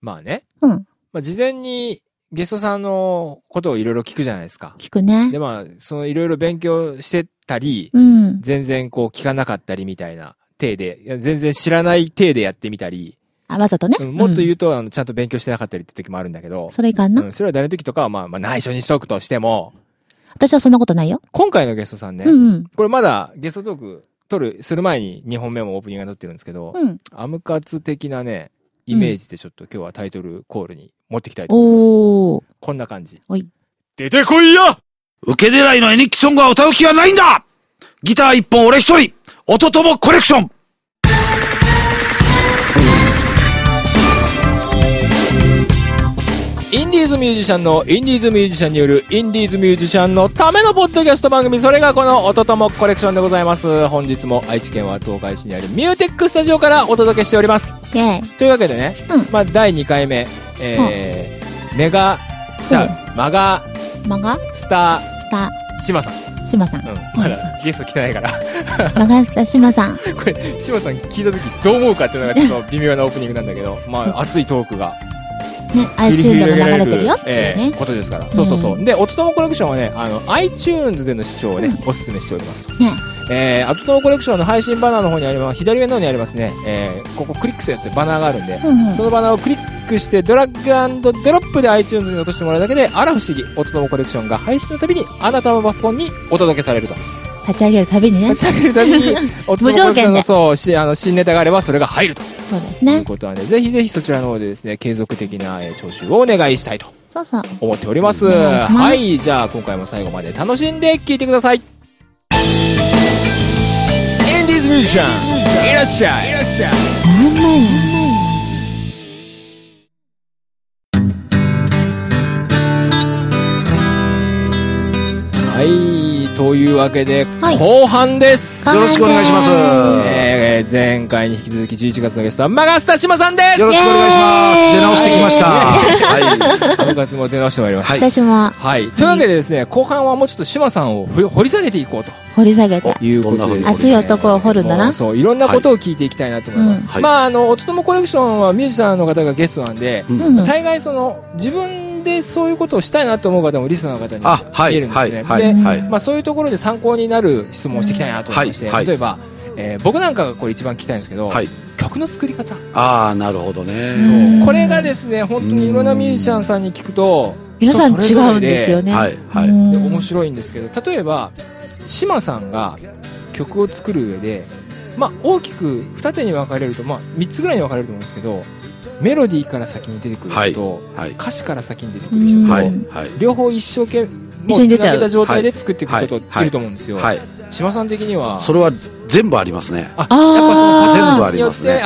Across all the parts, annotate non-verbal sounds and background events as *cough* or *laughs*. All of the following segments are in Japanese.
まあね。うん。まあ事前にゲストさんのことをいろいろ聞くじゃないですか。聞くねで。まあ、そのいろいろ勉強してたり、うん。全然こう聞かなかったりみたいな体で、いや全然知らない体でやってみたり、あ、わざとね。うんもっと言ううと、あの、ちゃんと勉強してなかったりって時もあるんだけどん。、それいかんな。うん、それは誰の時とかはまあ、まあ内緒にしとくとしても、私はそんなことないよ。今回のゲストさんね、うんうん。これまだゲストトーク取る、する前に2本目もオープニングが撮ってるんですけど、うん。アムカツ的なね、イメージでちょっと今日はタイトルコールに持ってきたいと思います。おー。こんな感じ。出てこいや受け狙いの絵日記ソングは歌う気がないんだギター一本俺一人音ともコレクションインディーズミュージシャンのインディーズミュージシャンによるインディーズミュージシャンのためのポッドキャスト番組、それがこの音ともコレクションでございます。本日も愛知県は東海市にあるミューテックスタジオからお届けしております。イェイ。というわけでね、うんまあ第2回目、えー、メガ、じゃあ、マガマガ？スタスタ、ー、シマさん。シマさん。うん、まだゲスト来てないから。マガスタシマさん。*laughs* これ、シマさん聞いた時どう思うかっていうのがちょっと微妙なオープニングなんだけど、まあ熱いトークがね、iTune でも流れてるよっていうえねえ。ことですから。そうそうそう。うで、音友コレクションはね、あの、iTunes での視聴をね、おすすめしておりますと。ね。えー、音友コレクションの配信バナーの方にあります、左上の方にありますね、えー、ここクリックするってバナーがあるんで、うんうんそのバナーをクリックして、ドラッグドロップで iTunes に落としてもらうだけで、あら不思議、音友コレクションが配信のたびに、あなたのパソコンにお届けされると。立ち上げるたびにね。立ち上げるたびに、*laughs* 音友コレクションのそう、し、あの、新ネタがあれば、それが入ると。そうですというね。ことはね、ぜひぜひそちらの方でですね、継続的な、えー聴取をお願いしたいとそうそう。思っております。お願いしますはい、じゃあ今回も最後まで楽しんで聴いてください。インディーズミュージシャン、いらっしゃい。いらっしゃい。というわけで、はい後半です。よろしくお願いしますえー、前回に引き続き11月のゲストは、マガスタシマさんですよろしくお願いします出直してきましたはい。アムカツも出直してまいりました。はい私もはい。というわけでですね、後半はもうちょっとシマさんをふ掘り下げていこうと。掘り下げて。いうことでどんな風に熱い男を掘るんだなそう、いろんなことを聞いていきたいなと思います。はいまあ、あの、音友コレクションはミュージシャンの方がゲストなんで、うんうん。大概その、自分でそういうことをしたいなと思う方もリスナーの方にあ、はい、見えるんですね。はい、はい、で、はい。まあ、そういうところで参考になる質問をしていきたいなと思いまして、はいはい例えば、えー僕なんかがこれ一番聞きたいんですけど、はい曲の作り方。ああ、なるほどね。そううんこれがですね、本当にいろんなミュージシャンさんに聞くと、皆さん違うんですよね。はい、はい。面白いんですけど例えば島さんが曲を作る上で、まあ、大きく二手に分かれると、まあ、3つぐらいに分かれると思うんですけどメロディーから先に出てくる人と、はい、歌詞から先に出てくる人と、はい。両方一生懸命一緒に出ちゃうつなげた状態で作っていく人とはいいると思うんですよ、はい。島さん的には？それは全部ありますね。あやっぱそのパ全部ありますね。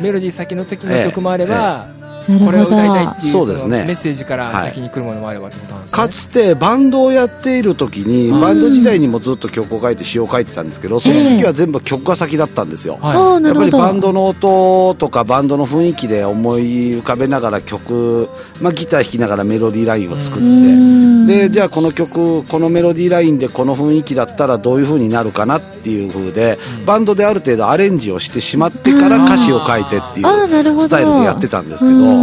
メロディー先の時の曲もあれば、なるほど。これを歌いたいっていうそうですね。メッセージから先に来るものもあればってことなんですね、かつてバンドをやっている時に、うん。バンド時代にもずっと曲を書いて詩を書いてたんですけど、その時は全部曲が先だったんですよ。はいおーなやっぱり。バンドの音とかバンドの雰囲気で思い浮かべながら曲、まあ、ギター弾きながらメロディーラインを作って、うん。でじゃあこの曲このメロディーラインでこの雰囲気だったらどういう風になるかなっていう風で、バンドである程度アレンジをしてしまってから歌詞を書いてっていあーなるほど。うスタイルでやってたんですけど、うん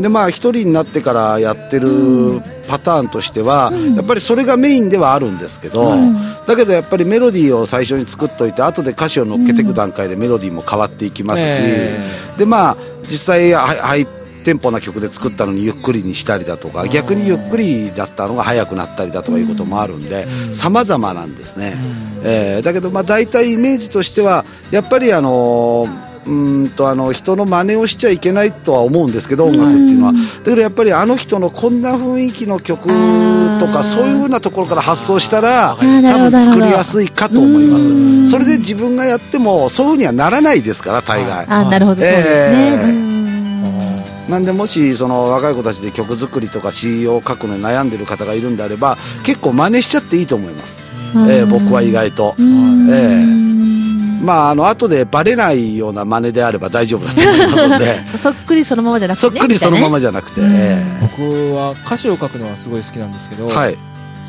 でまあ一人になってからやってるパターンとしては、やっぱりそれがメインではあるんですけど、うん。だけどやっぱりメロディーを最初に作っといて後で歌詞を乗っけていく段階でメロディーも変わっていきますし、えでまあ実際ハイハイテンポな曲で作ったのにゆっくりにしたりだとか逆にゆっくりだったのが速くなったりだとかいうこともあるんでうん。様々なんですね、うん。えーだけどまあ大体イメージとしてはやっぱりあのーうーんとあの人の真似をしちゃいけないとは思うんですけど音楽っていうのは、うんだけどやっぱりあの人のこんな雰囲気の曲とかそういうふうなところから発想したら多分作りやすいかと思いまうん。すそれで自分がやってもそういうふうにはならないですから大概。あ、なるほど、そうですね。なんでもしその若い子たちで曲作りとか詩を書くのに悩んでる方がいるんであれば結構真似しちゃっていいと思います、えー僕は意外と。うん。えまああの後でバレないような真似であれば大丈夫だと思いますので。*laughs* そっくりそのままじゃなくてそっね。くりそのままじじゃなくて、うんえ僕は歌詞を書くのはすごい好きなんですけど、ーはい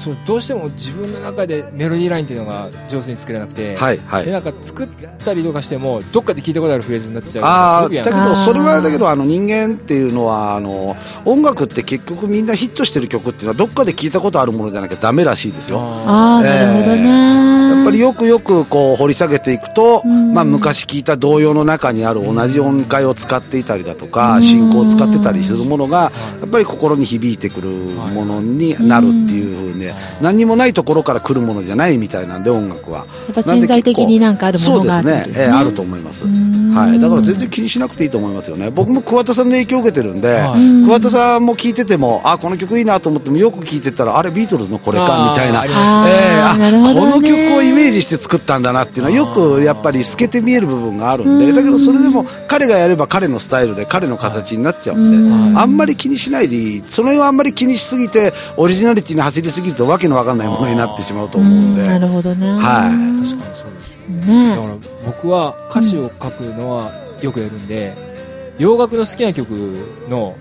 そうどうしても自分の中でメロディーラインっていうのが上手に作れなくて、はいはい。でなんか作ったりとかしてもどっかで聞いたことあるフレーズになっちゃうあだけどそれはだけどあの人間っていうのはあの音楽って結局みんなヒットしてる曲っていうのはどっかで聞いたことあるものじゃなきゃダメらしいですよ。ああ、なるほどね。やっぱりよくよくこう掘り下げていくと、うん。まあ、昔聞いた童謡の中にある同じ音階を使っていたりだとか、うん。進行を使ってたりするものがやっぱり心に響いてくるものになるっていうふうに、何にもないところから来るものじゃないみたいなんで音楽はやっぱ潜在的になんかあるものがあるってことそうですねええあると思います、はい、だから全然気にしなくていいと思いますよね。僕も桑田さんの影響を受けてるんで、はい。桑田さんも聞いててもあこの曲いいなと思ってもよく聞いてたらあれビートルズのこれかみたいな。ええあーなるほどね。この曲をイメージして作ったんだなっていうのはよくやっぱり透けて見える部分があるんでうん。だけどそれでも彼がやれば彼のスタイルで彼の形になっちゃうんうんであんまり気にしないでいい。その辺はあんまり気にしすぎてオリジナリティに走りすぎるとわけのわかんないものになってしまうと思うんで。なるほどね。はい。確かにそうですだね。から僕は歌詞を書くのはよくやるんで、洋楽の好きな曲の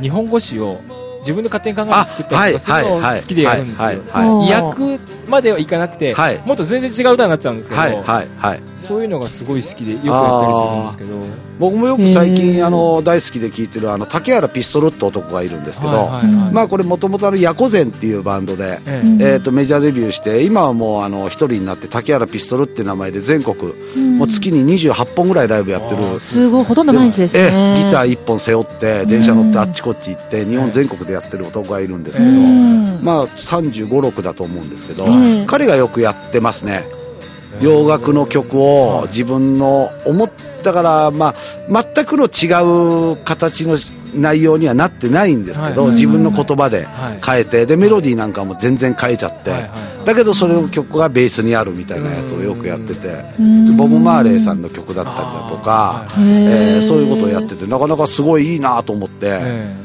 日本語詞を自分で勝手に考えてあ作ったりとかするのを好きでやるんですよ、訳まではいかなくて、はい。もっと全然違う歌になっちゃうんですけど、はいはいはい。そういうのがすごい好きでよくやったりするんですけど僕もよく最近あの大好きで聴いてるあの竹原ピストルって男がいるんですけど、まあこれもともとヤコゼンっていうバンドで、えとメジャーデビューして今はもうあの一人になって竹原ピストルって名前で全国、うん。もう月に28本ぐらいライブやってる。すごい、ほとんど毎日ですえね。えギター1本背負って電車乗ってあっちこっち行って日本全国でやってる男がいるんですけど、うん。まあ3 5 6だと思うんですけど、ええ。彼がよくやってますね洋楽の曲を自分の思ったから、まあ、全くの違う形の内容にはなってないんですけど、はい。自分の言葉ではい。変えてでメロディーなんかも全然変えちゃって、だけどそれの曲がベースにあるみたいなやつをよくやってて、ボブ・マーレーさんの曲だったりだとか、えーそういうことをやってて。てなかなかすごいいいなと思って、え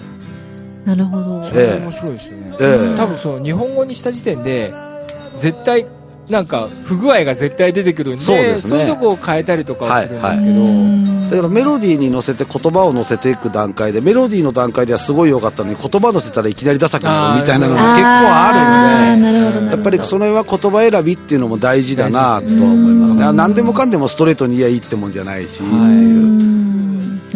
なるほど。え。それ面白いですよね、ええ。多分その日本語にした時点で絶対なんか不具合が絶対出てくるんでそうですね。いうとこを変えたりとかはするんですけど、うんだからメロディーに乗せて言葉を乗せていく段階でメロディーの段階ではすごい良かったのに言葉乗せたらいきなりダサくなるみたいなのが結構あるんでやっぱりその辺は言葉選びっていうのも大事だなとは思いますね。あ何でもかんでもストレートに言えばいいってもんじゃないしっていう。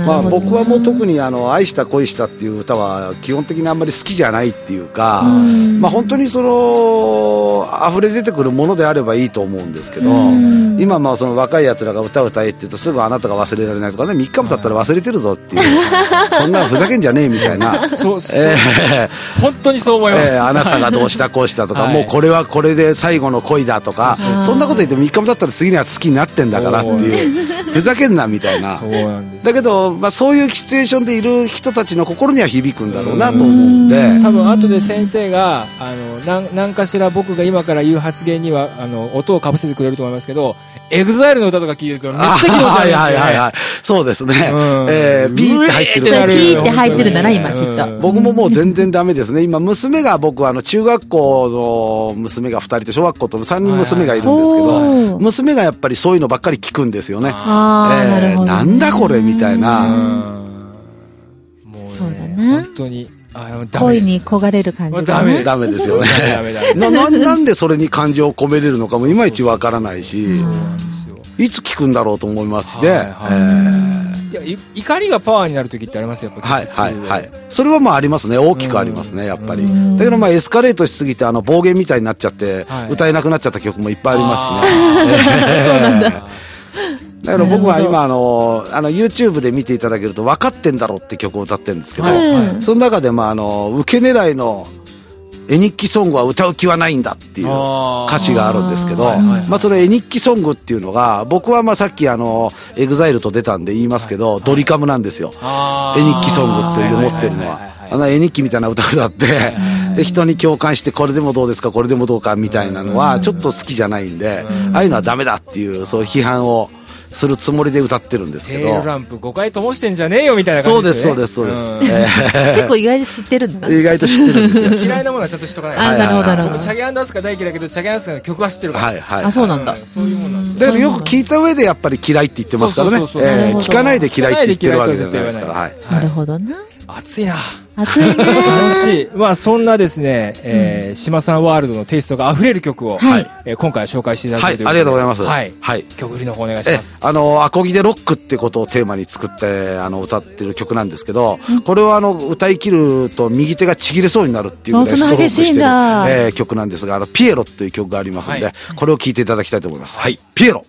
うん。まあ、僕はもう特にあの「愛した恋した」っていう歌は基本的にあんまり好きじゃないっていうか、うん。まあ、本当にその溢れ出てくるものであればいいと思うんですけど、うん。今まあその若いやつらが歌を歌えって言うとすぐあなたが忘れられないとかね3日も経ったら忘れてるぞっていう *laughs* そんなふざけんじゃねえみたいな。そうそう、えー本当にそう思います、えーあなたがどうしたこうしたとか、はい。もうこれはこれで最後の恋だとかそうそう。そうそんなこと言って3日も経ったら次のやつ好きになってんだからっていうふざけんなみたいな。そうなんですだけど、まあ、そういうシチュエーションでいる人たちの心には響くんだろうなと思うんで、多分後で先生があの何かしら僕が今から言う発言にはあの音をかぶせてくれると思いますけどエグザイルの歌とか聞いてるからめっちゃ気持ち悪いはいはいはいはい。そうですね、うん。えー、ピーって入ってる。ピーって入ってるんだな今きっと。うん。僕ももう全然ダメですね。今、娘が僕はあの中学校の娘が2人と小学校と3人娘がいるんですけど、はい。娘がやっぱりそういうのばっかり聞くんですよね。ああ、なるほどね。なんだこれみたいな。うん。もうそうだね本当に恋に焦がれる感じだねダメです。ダメですよねな、な、なんでそれに感情を込めれるのかもいまいちわからないし、そうなんですよいつ聞くんだろうと思いますしね。はいはいえいやい怒りがパワーになる時ってありますよやっぱはいはいはい。それはまあありますね。大きくありますね、やっぱりうん。だけどまあエスカレートしすぎてあの暴言みたいになっちゃっては、い歌えなくなっちゃった曲もいっぱいありますしね。そうなんだ。だから僕は今あの、あの YouTube で見ていただけると分かってんだろうって曲を歌ってるんですけど、うんその中でまああの、受け狙いの絵日記ソングは歌う気はないんだっていう歌詞があるんですけど、はいはいはいまあその絵日記ソングっていうのが、僕はまあさっきあの、エグザイルと出たんで言いますけど、ドリカムなんですよ。絵日記ソングっていう持ってるのは。いはいはいはい。は。あの絵日記みたいな歌歌って、で、人に共感してこれでもどうですか、これでもどうかみたいなのはちょっと好きじゃないんで、ああいうのはダメだっていう、そういう批判をするつもりで歌ってるんですけどテール。ランプ5回灯してんじゃねえよみたいな感そうです、じですよねそうです、そうです。んえ結構意外と知ってるんだー意外と知ってるんですよ。*laughs* 嫌いなものはちゃんとしとかないあ、なるほど、なるほど僕。チャゲアンドアスカ大嫌いだけどチャゲアンドアスカの曲は知ってるからはい、はい。あ、そうなんだ。そういうもんなんですよだからよく聞いた上でやっぱり嫌いって言ってますからね。聞かないで嫌いって言ってるわけじゃないですから。はい。なるほどな。暑いな。暑いね。楽しい。まあ、そんなですね、えー、島さんワールドのテイストが溢れる曲を、はいえー今回紹介していただはいけるということで。ありがとうございますはい。はい曲振りの方お願いしえます。あの、アコギでロックってことをテーマに作って、あの、歌ってる曲なんですけど、これをあの、歌い切ると右手がちぎれそうになるっていうぐらいあそんな激しいんだストロークしてるえー曲なんですが、あの、ピエロっていう曲がありますので、はいこれを聴いていただきたいと思います。はい。ピエロ。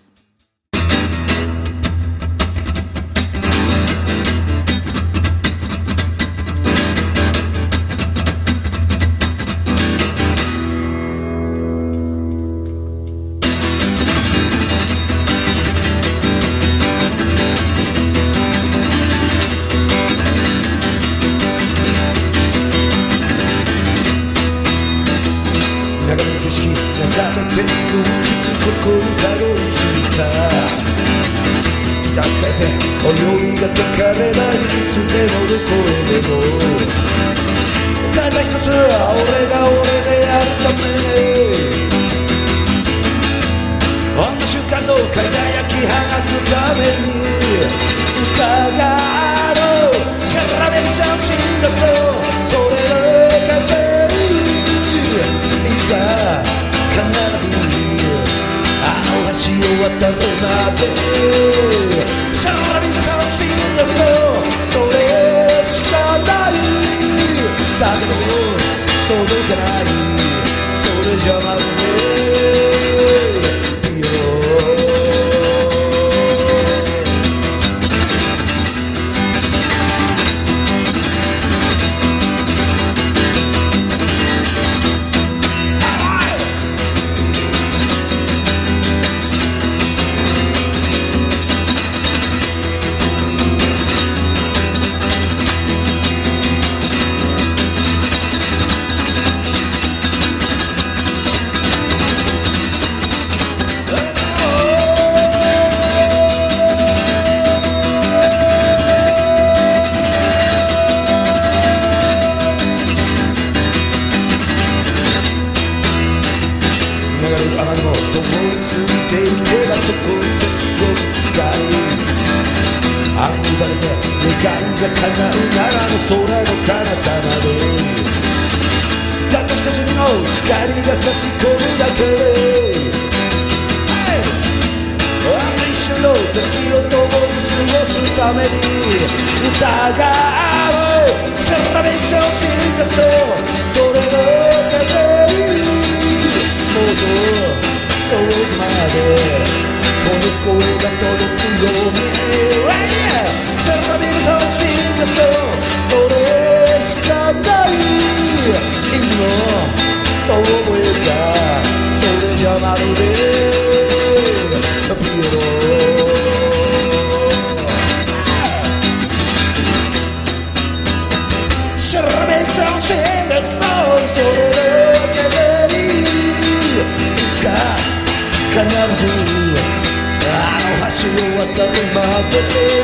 career. そて願いが叶うならの空の彼方までたった一筋の光が差し込むだけで Hey! あの一瞬の時を共に過ごすために歌が合うシャラメントを進化そうそれの風にもっと遠くまでこの声が届く တော်ဝေးတာဆိုရင်ကြပါလို့ まで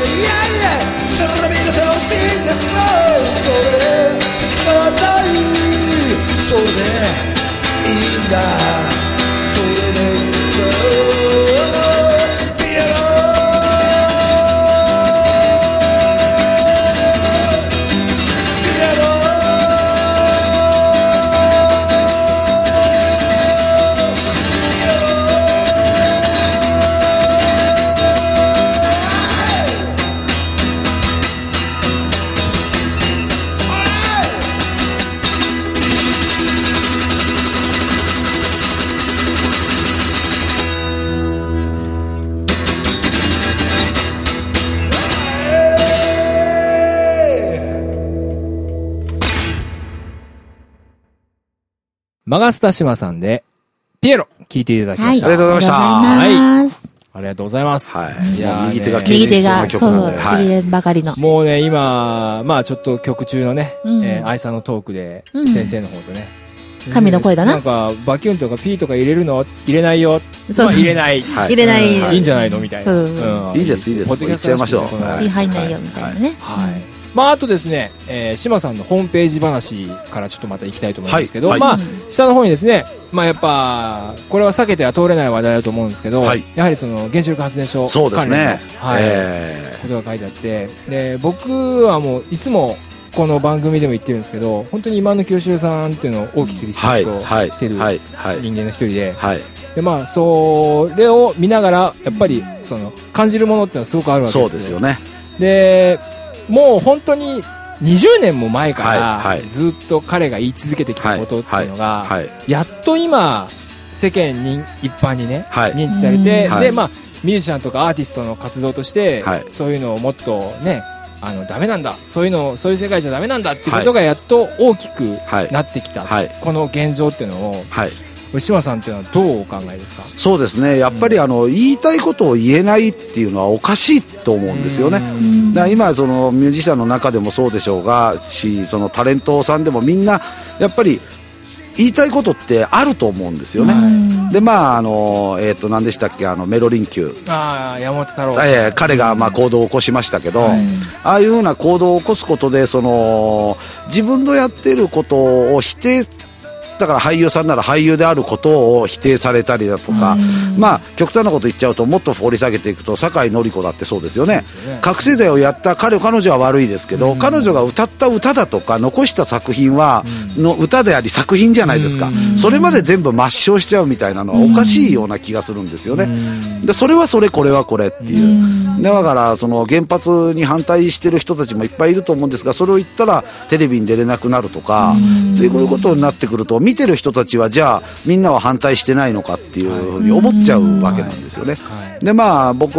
マガスタ島さんで、ピエロ、聞いていただきました。ありがとうございました。ありがとうございます。ありがとうございます。はい。いや右手が右手が、曲そう、なんではい。ちぎれんばかりの。もうね、今、まあちょっと曲中のね、うん。えー愛さんのトークで、うん。先生の方とね。神の声だな。なんか、バキュンとかピーとか入れるの？入れないよ。そうまあ入れない。はい。入れない。うん。いいんじゃないの？みたいな。そううん。いいですいいです。ポッドキャストらしくて言っちゃいましょう。入んない。よ、みたいなね。はい。まあ、あとですね、えー、島さんのホームページ話からちょっとまた行きたいと思うんですけど、はいまあ、下の方にですね、まあやっぱ、これは避けては通れない話題だと思うんですけど、はい。やはりその原子力発電所関連の。はい。えことが書いてあって、で、僕はもういつもこの番組でも言ってるんですけど本当に今の清志郎さんっていうのを大きくリスペはいクトはい。してる人間の一人ではい。でまあそれを見ながらやっぱりその感じるものっていうのはすごくあるわけですよね。でもう本当に20年も前かはいらはい。ずっと彼が言い続けてきたことっていうのが、はいやっと今世間に一般にね、はい。認知されて、はい。でまあミュージシャンとかアーティストの活動として、はい。そういうのをもっとねあのダメなんだそういうのそういう世界じゃダメなんだっていうことがやっと大きくはい。なってきた、はい。この現状っていうのをはい吉村さんっていうのはどうお考えですか？そうですね。やっぱりあの言いたいことを言えないっていうのはおかしいと思うんですよね。うん。だから今そのミュージシャンの中でもそうでしょうがしそのタレントさんでもみんなやっぱり言いたいことってあると思うんですよね、はい。でまああのえっ、と何でしたっけ？あのメロリン級ああ山本太郎、えー彼がまあ行動を起こしましたけど、はい。ああいうような行動を起こすことでその自分のやってることを否定だから俳優さんなら俳優であることを否定されたりだとか、まあ極端なこと言っちゃうともっと掘り下げていくと酒井紀子だってそうですよね。覚醒剤をやった彼彼女は悪いですけど、彼女が歌った歌だとか残した作品は、の歌であり作品じゃないですか、それまで全部抹消しちゃうみたいなのはおかしいような気がするんですよね、でそれはそれこれはこれっていう、だからその原発に反対してる人たちもいっぱいいると思うんですがそれを言ったらテレビに出れなくなるとか、そういうことになってくると見てる人たちはじゃあみんなは反対してないのかっていうふうに思っちゃうわけなんですよね。はい。でまあ僕、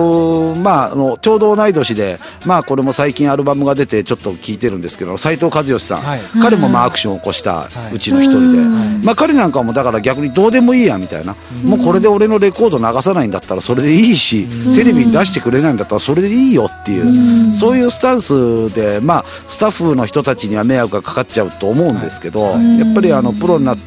まあ、あのちょうど同い年で、まあ、これも最近アルバムが出てちょっと聞いてるんですけど斉藤和義さん、はい。彼もまあアクションを起こしたはいうちの一人で、まあ、彼なんかもだから逆にどうでもいいやみたいな、もうこれで俺のレコード流さないんだったらそれでいいし、テレビに出してくれないんだったらそれでいいよっていう、そういうスタンスで、まあ、スタッフの人たちには迷惑がかかっちゃうと思うんですけど、やっぱりあのプロになって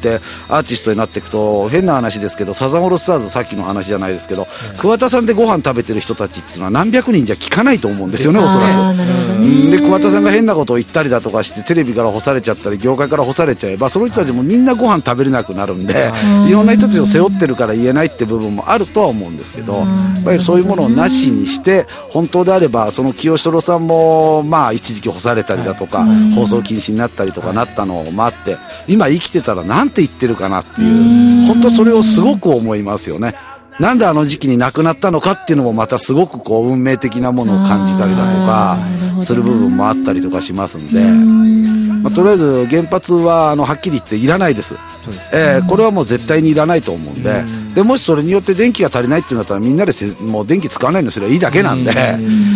アーティストになっていくと変な話ですけどサザンオールスターズさっきの話じゃないですけど、桑田さんでご飯食べてる人たちっていうのは何百人じゃ聞かないと思うんですよねおそらく。で桑田さんが変なことを言ったりだとかしてテレビから干されちゃったり業界から干されちゃえばその人たちもみんなご飯食べれなくなるんで、い、ろんな人たちを背負ってるから言えないって部分もあるとは思うんですけど、やっぱりそういうものをなしにして本当であればその清志郎さんもまあ一時期干されたりだとか、放送禁止になったりとかなったのもあって今生きてたらなんて言ってるかなっていう。本当それをすごく思いますよね。なんであの時期に亡くなったのかっていうのもまたすごくこう運命的なものを感じたりだとかする部分もあったりとかしますんで、まあ、とりあえず原発はあのはっきり言っていらないです。えーこれはもう絶対にいらないと思うんで、でもしそれによって電気が足りないっていうんだったらみんなでせもう電気使わないのすればいいだけなんで、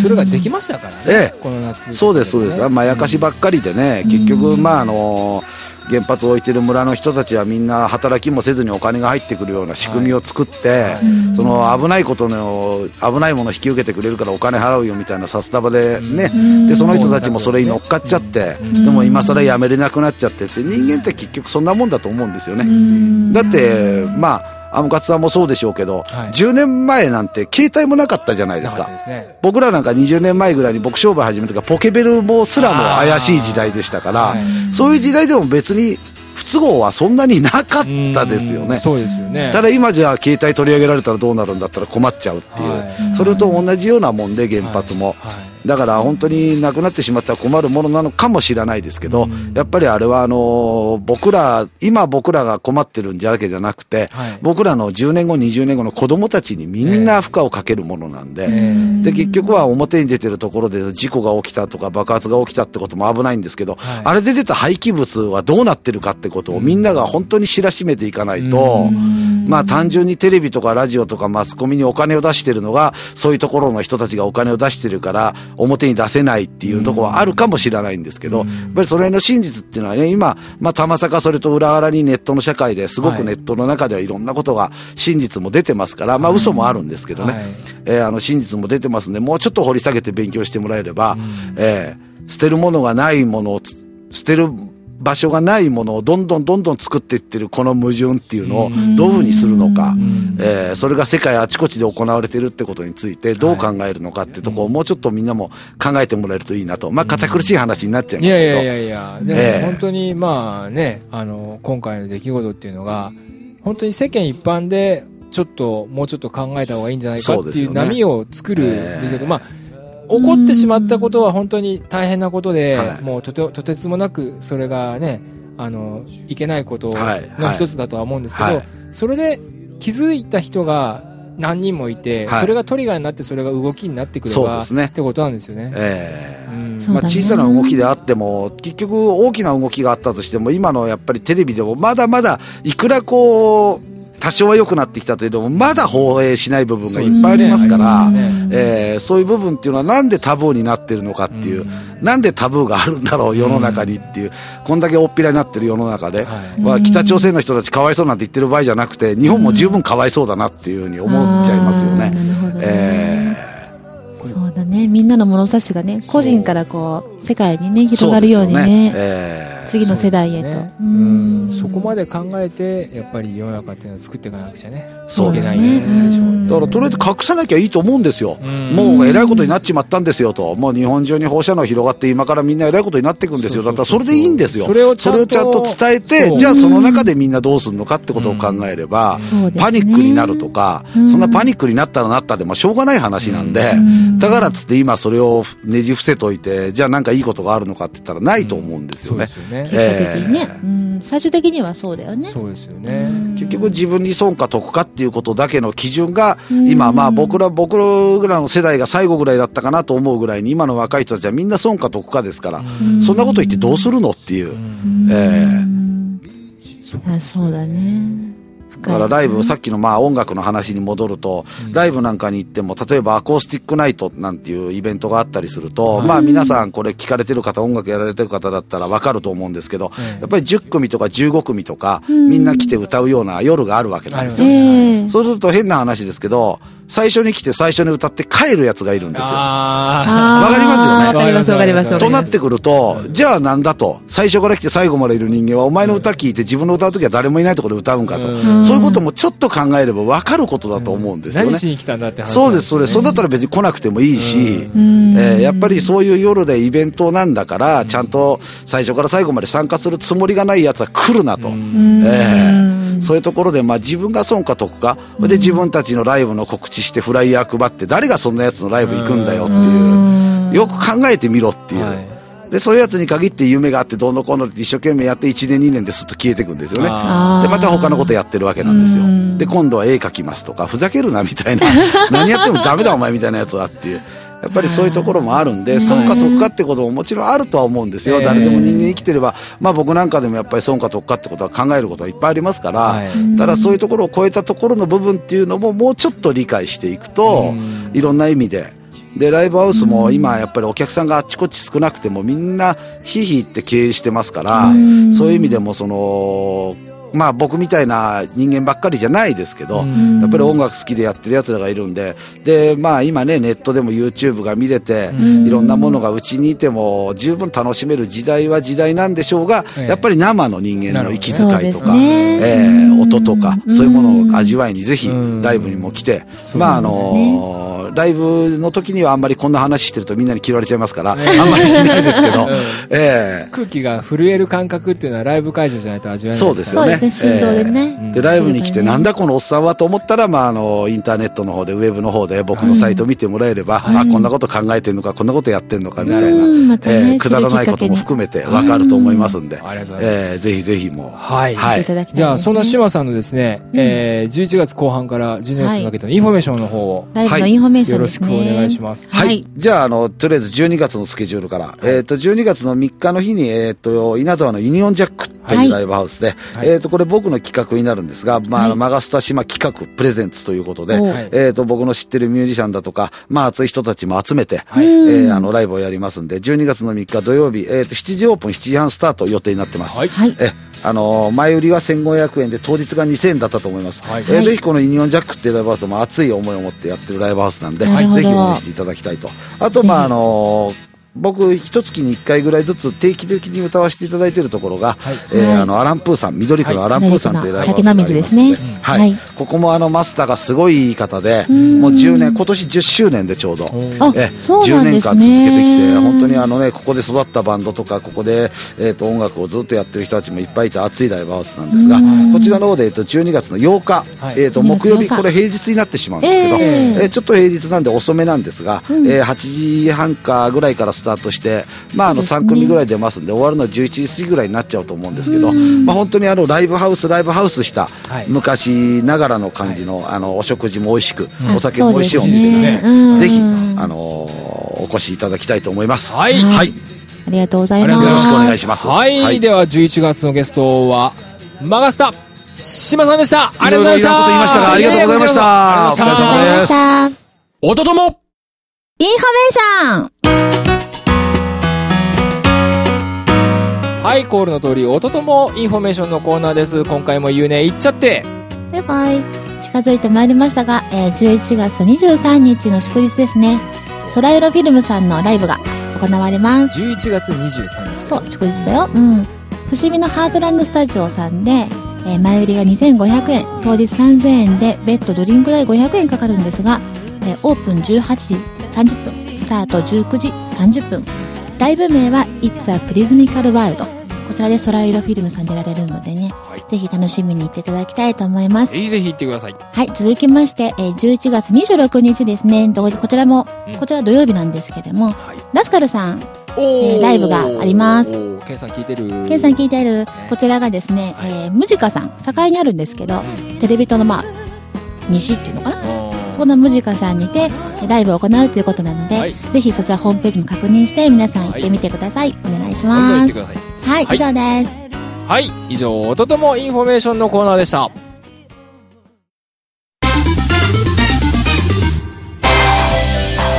それができましたからね、ええ。この夏、そうですそうです、まやかしばっかりでね、結局、まああの原発を置いてる村の人たちはみんな働きもせずにお金が入ってくるような仕組みを作って、その危ないことの危ないものを引き受けてくれるからお金払うよみたいな札束でね、でその人たちもそれに乗っかっちゃって、でも今更やめれなくなっちゃってって人間って結局そんなもんだと思うんですよね。だってまあアムカツさんもそうでしょうけど、はい。10年前なんて携帯もなかったじゃないですか。すね。僕らなんか20年前ぐらいに僕商売始めた時ポケベルもすらも怪しい時代でしたから、はい。そういう時代でも別に不都合はそんなになかったですよね。うんそうですよね。ただ今じゃあ携帯取り上げられたらどうなるんだったら困っちゃうっていう、はい。それと同じようなもんで原発も、はいだから本当になくなってしまったら困るものなのかもしれないですけど、やっぱりあれはあの僕ら今僕らが困ってるんじゃわけじゃなくて、はい。僕らの10年後20年後の子供たちにみんな負荷をかけるものなんで、えで結局は表に出てるところで事故が起きたとか爆発が起きたってことも危ないんですけど、はい。あれで出た廃棄物はどうなってるかってことをみんなが本当に知らしめていかないと、まあ単純にテレビとかラジオとかマスコミにお金を出してるのがそういうところの人たちがお金を出してるから表に出せないっていうところはあるかもしれないんですけど、やっぱりそれの真実っていうのはね今、まあたまさかそれと裏腹にネットの社会ですごくネットの中ではいろんなことが真実も出てますから、まあ嘘もあるんですけどね、はい。えーあの真実も出てますんで、もうちょっと掘り下げて勉強してもらえれば、えー捨てるものがないものをつ捨てる場所がないものをどんどんどんどん作っていってるこの矛盾っていうのをどういうふうにするのか、えーそれが世界あちこちで行われてるってことについてどう考えるのかってとこをもうちょっとみんなも考えてもらえるといいなと。まあ堅苦しい話になっちゃいいますけど。やいやいやいや、でもええ。本当にまあね、あの、今回の出来事っていうのが、本当に世間一般で、ちょっと、もうちょっと考えた方がいいんじゃないかっていう波を作るええ出来事。まあ、起こってしまったことは本当に大変なことで、はい。もうとてとてつもなくそれがねあのいけないことはい。の一つだとは思うんですけど、はい。それで気づいた人が何人もいて、はい。それがトリガーになってそれが動きになってくればそうですね。ってことなんですよね。ええ。うん。まあ、小さな動きであっても結局大きな動きがあったとしても今のやっぱりテレビでもまだまだいくらこう多少は良くなってきたというのもまだ放映しない部分がいっぱいありますからえーそういう部分っていうのはなんでタブーになってるのかっていう、なんでタブーがあるんだろう世の中にっていう、こんだけ大っぴらになってる世の中で、はい。まあ、北朝鮮の人たちかわいそうなんて言ってる場合じゃなくて日本も十分かわいそうだなっていうふうに思っちゃいますよね。そうだね。みんなの物差しがね、個人からこう、世界にね、ー広がるようにそうですね、えー次の世代へと。ねううん。んそこまで考えてやっぱり世の中っていうのを作っていかなくちゃね。そうですね。いけないんでしょうね。だからとりあえず隠さなきゃいいと思うんですよ、うん。もうえらいことになっちまったんですよと、もう日本中に放射能広がって、今からみんなえらいことになっていくんですよ、だったらそれでいいんですよ、それをちゃんとちゃんと伝えてじゃあその中でみんなどうするのかってことを考えれば、パニックになるとか、うん。そんなパニックになったらなったで、まあ、しょうがない話なんで、ん。だからっつって今、それをねじ伏せといて、じゃあなんかいいことがあるのかって言ったら、ないと思うんですよね。そうですよね。結果的にね、うん、最終的にはそうだよね。そうですよね。結局自分に損か得かっていうことだけの基準が、うん。今まあ僕ら、僕らの世代が最後ぐらいだったかなと思うぐらいに、今の若い人たちはみんな損か得かですから、そんなこと言ってどうするのっていう。ええ。あそうだね。だからライブ、さっきのまあ音楽の話に戻ると、ライブなんかに行っても、例えばアコースティックナイトなんていうイベントがあったりすると、まあ皆さんこれ聞かれてる方、音楽やられてる方だったらわかると思うんですけど、やっぱり10組とか15組とか、みんな来て歌うような夜があるわけなんですよ。ええそうすると変な話ですけど、最初に来て最初に歌って帰るやつがいるんですよ。ああー。わかりますよね。わかりますわかります。となってくると、じゃあなんだと、最初から来て最後までいる人間は、お前の歌聞いて自分の歌うときは誰もいないところで歌うんかと、うん。そういうこともちょっと考えれば分かることだと思うんですよね。何しに来たんだって話そうです、そうです。そうだったら別に来なくてもいいし、ん。えーやっぱりそういう夜でイベントなんだから、ちゃんと最初から最後まで参加するつもりがないやつは来るなと。えーそういうところで、まあ自分が損か得か、で自分たちのライブの告知してフライヤー配って、誰がそんなやつのライブ行くんだよっていう、よく考えてみろっていう。はいで、そういうやつに限って夢があって、どうのこうのって一生懸命やって、1年2年ですっと消えていくんですよね。あで、また他のことやってるわけなんですよ。で、今度は絵描きますとか、ふざけるなみたいな、*laughs* 何やってもダメだお前みたいなやつはっていう。やっぱりそういうところもあるんで、損か得かってことももちろんあるとは思うんですよ。ええ。誰でも人間生きてれば、まあ僕なんかでもやっぱり損か得かってことは考えることはいっぱいありますから、はい。ただそういうところを超えたところの部分っていうのももうちょっと理解していくと、いろんな意味で、で、ライブハウスも今やっぱりお客さんがあっちこっち少なくてもみんなひいひいって経営してますから、そういう意味でもその、まあ僕みたいな人間ばっかりじゃないですけど、やっぱり音楽好きでやってる奴らがいるんで、で、まあ今ね、ネットでも YouTube が見れて、いろんなものがうちにいても十分楽しめる時代は時代なんでしょうが、ええ。やっぱり生の人間の息遣いとなか、ね。ええ音とか、そういうものを味わいにぜひうん。ライブにも来て、まああのーライブの時にはあんまりこんな話してるとみんなに嫌われちゃいますから、あんまりしないですけど、*laughs* ええ。空気が震える感覚っていうのはライブ会場じゃないと味わえないそうですよね。そうですね、振動でね。でライブに来て、うんなんだこのおっさんはと思ったら、まあ、あのインターネットの方で、ウェブの方で、僕のサイト見てもらえれば、あこんなこと考えてんのか、こんなことやってんのかみたいな、うんまたねえーくだらないことも含めて分かると思いますんで、えーぜひぜひもう、はい。じゃあそんな志麻さんのですね、えー、11月後半から12月にかけてのインフォメーションの方を。ライブのインフォメーションですね。よろしくお願いします。はい。はい。じゃあ、あの、とりあえず12月のスケジュールから、えっ、と、12月の3日の日に、えっ、と、稲沢のユニオンジャックとはいい。うライブハウスで、はい。えっ、と、これ僕の企画になるんですが、まあ、はい。マガスタ島企画プレゼンツということで、おはい。えっ、と、僕の知ってるミュージシャンだとか、まあ、熱い人たちも集めて、はい。えーあの、ライブをやりますんで、12月の3日土曜日、えっ、と、7時オープン、7時半スタート予定になってます。はい。はい。え、あのー前売りは1500円で当日が2000円だったと思います。はい。えーはい。ぜひこのユニオンジャックっていうライブハウスも熱い思いを持ってやってるライブハウスなんで、なるほど。ぜひ応援していただきたいと。あと、まあ、あのー僕一月に1回ぐらいずつ定期的に歌わせていただいているところが、はい。えーはい。あのアランプーさん緑区のアランプーさんというライブハウス竹の水ですね。はい、はい。ここもあのマスターがすごいいい方でん。もう10年今年10周年でちょうどあえそうな10年んです間続けてきねて本当にあのねここで育ったバンドとかここで、えー、と音楽をずっとやってる人たちもいっぱいいて熱いライブハウスなんですがうん。こちらの方で、えー、と12月の8日、はい。えー、と12月木曜日。8日これ平日になってしまうんですけど、えええーちょっと平日なんで遅めなんですが、うん。えー8時半かぐらいからスタートして、まあ、あのそうですね3組ぐらい出ますんで終わるのは11時過ぎぐらいになっちゃうと思うんですけど、うん。まあ、本当にあのライブハウスライブハウスしたはい。昔ながらの感じの,、あのお食事も美味しく、うん。お酒も美味しいお店でねそうん。ぜひ、あのーお越しいただきたいと思います。はい。はい、ありがとうございます。よろしくお願いします。はい、では11月のゲストはマガスタ島さんでした。ありがとうございました。いろいろこと言いましたがありがとうございました。ありがとうございました。おととも。インフォメーションはいコールの通りおとともインフォメーションのコーナーです今回も言うね言っちゃってはいはい。近づいてまいりましたが、えー11月23日の祝日ですね。ソライロフィルムさんのライブが行われます。11月23日と、祝日だよ。うん。伏見のハートランドスタジオさんで、えー前売りが2500円、当日3000円で、別途ドリンク代500円かかるんですが、えーオープン18時30分、スタート19時30分。ライブ名は It's a Prismical World。こちらでソライロフィルムさんでやられるのでね、はい。ぜひ楽しみに行っていただきたいと思います。ぜ。ひぜひ行ってください。はい、続きまして、えー11月26日ですね、どこちらもうん、こちら土曜日なんですけれども、はい。ラスカルさん、おえーライブがあります。ケンさん聞いてる。ケンさん聞いてる、こちらがですね、はい。えー、ムジカさん、境にあるんですけど、うん。テレビ塔のまあ、西っていうのかなこのムジカさんにて、ライブを行うということなので、はい。ぜひそちらホームページも確認して、皆さん行ってみてください。お願いします。はい以上です。はい。以上おとともインフォメーションのコーナーでした。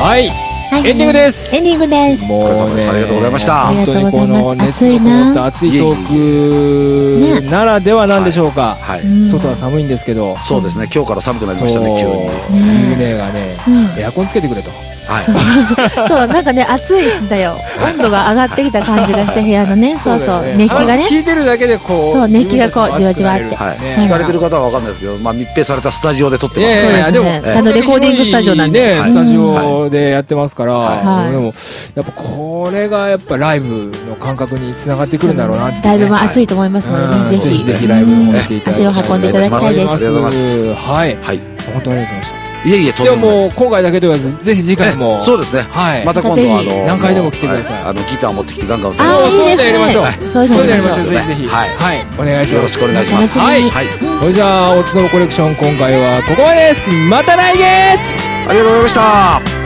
はいはい。エンディングです。エンディングです。もうお疲れ様です。ありがとうございました。本当にこのありがとうございます熱のこもった熱いトークねならではなんでしょうか、はい、うん。外は寒いんですけど、そうですね。今日から寒くなりましたね急に。うん。エアコンつけてくれとはい。*laughs* そう、なんかね、暑いんだよ。温度が上がってきた感じがして、部屋のね。そうそう、熱気がね。話聞いてるだけでこうそう熱気がこうじわじわって。はい、ね聞かれてる方は分かんないですけど、まあ、密閉されたスタジオで撮ってますいやいやいやそうですね。ちゃんとレコーディングスタジオなんで。ね、スタジオでやってますから、はい。でもやっぱこれがやっぱライブの感覚につながってくるんだろうなってね、ライブも暑いと思いますのでぜひ。ぜひライブの方に来ていただきたい足を運んでいただきたいです。ありがとうございます。はい。はい。本当にありがとうございましたいえいえとんででもないももう今回だけではずぜひ次回も。えそうですね。はい。また今度はあの何回でも来てください。はあのギター持ってきてガンガン歌います。そういうのやりましょう。い。いですねそういうやりましょう。ぜひぜひ。はい。はい。お願いします。よろしくお願いします。楽しみにはい。それじゃあおつのコレクション今回はここまでです。また来月。ありがとうございました